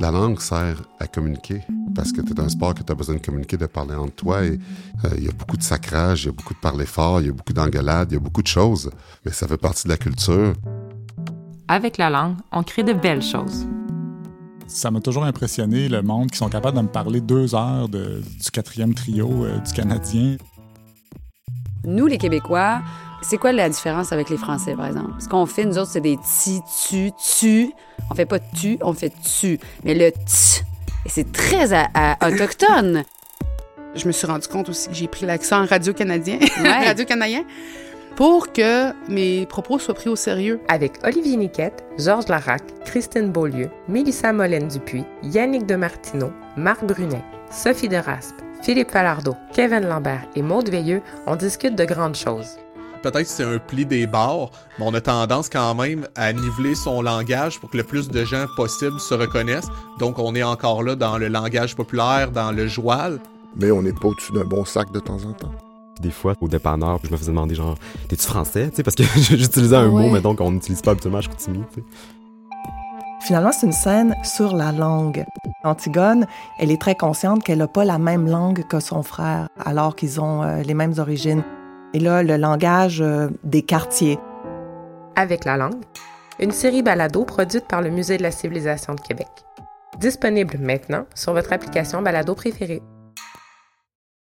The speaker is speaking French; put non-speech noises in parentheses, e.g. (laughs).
La langue sert à communiquer parce que c'est un sport que tu as besoin de communiquer, de parler entre toi. Et euh, il y a beaucoup de sacrage, il y a beaucoup de parler fort, il y a beaucoup d'engueulades, il y a beaucoup de choses. Mais ça fait partie de la culture. Avec la langue, on crée de belles choses. Ça m'a toujours impressionné le monde qui sont capables de me parler deux heures de, du quatrième trio euh, du Canadien. Nous, les Québécois, c'est quoi la différence avec les Français, par exemple? Ce qu'on fait, nous autres, c'est des ti, tu, tu. On fait pas tu, on fait tu. Mais le t, c'est très autochtone. Je me suis rendu compte aussi que j'ai pris l'accent radio-canadien, (laughs) radio-canadien, pour que mes propos soient pris au sérieux. Avec Olivier Niquette, Georges Larac, Christine Beaulieu, Mélissa Molène-Dupuis, Yannick Demartino, Marc Brunet, Sophie Deraspe, Philippe Falardeau, Kevin Lambert et Maude Veilleux, on discute de grandes choses. Peut-être que c'est un pli des barres, mais on a tendance quand même à niveler son langage pour que le plus de gens possible se reconnaissent. Donc on est encore là dans le langage populaire, dans le joual. Mais on n'est pas au-dessus d'un bon sac de temps en temps. Des fois, au dépanneur, je me faisais demander genre, t'es-tu français? parce que (laughs) j'utilisais un mot, mais donc on n'utilise pas habituellement à Chicoutimi. Finalement, c'est une scène sur la langue. Antigone, elle est très consciente qu'elle n'a pas la même langue que son frère, alors qu'ils ont euh, les mêmes origines. Et là, le langage euh, des quartiers. Avec la langue, une série balado produite par le Musée de la civilisation de Québec. Disponible maintenant sur votre application balado préférée.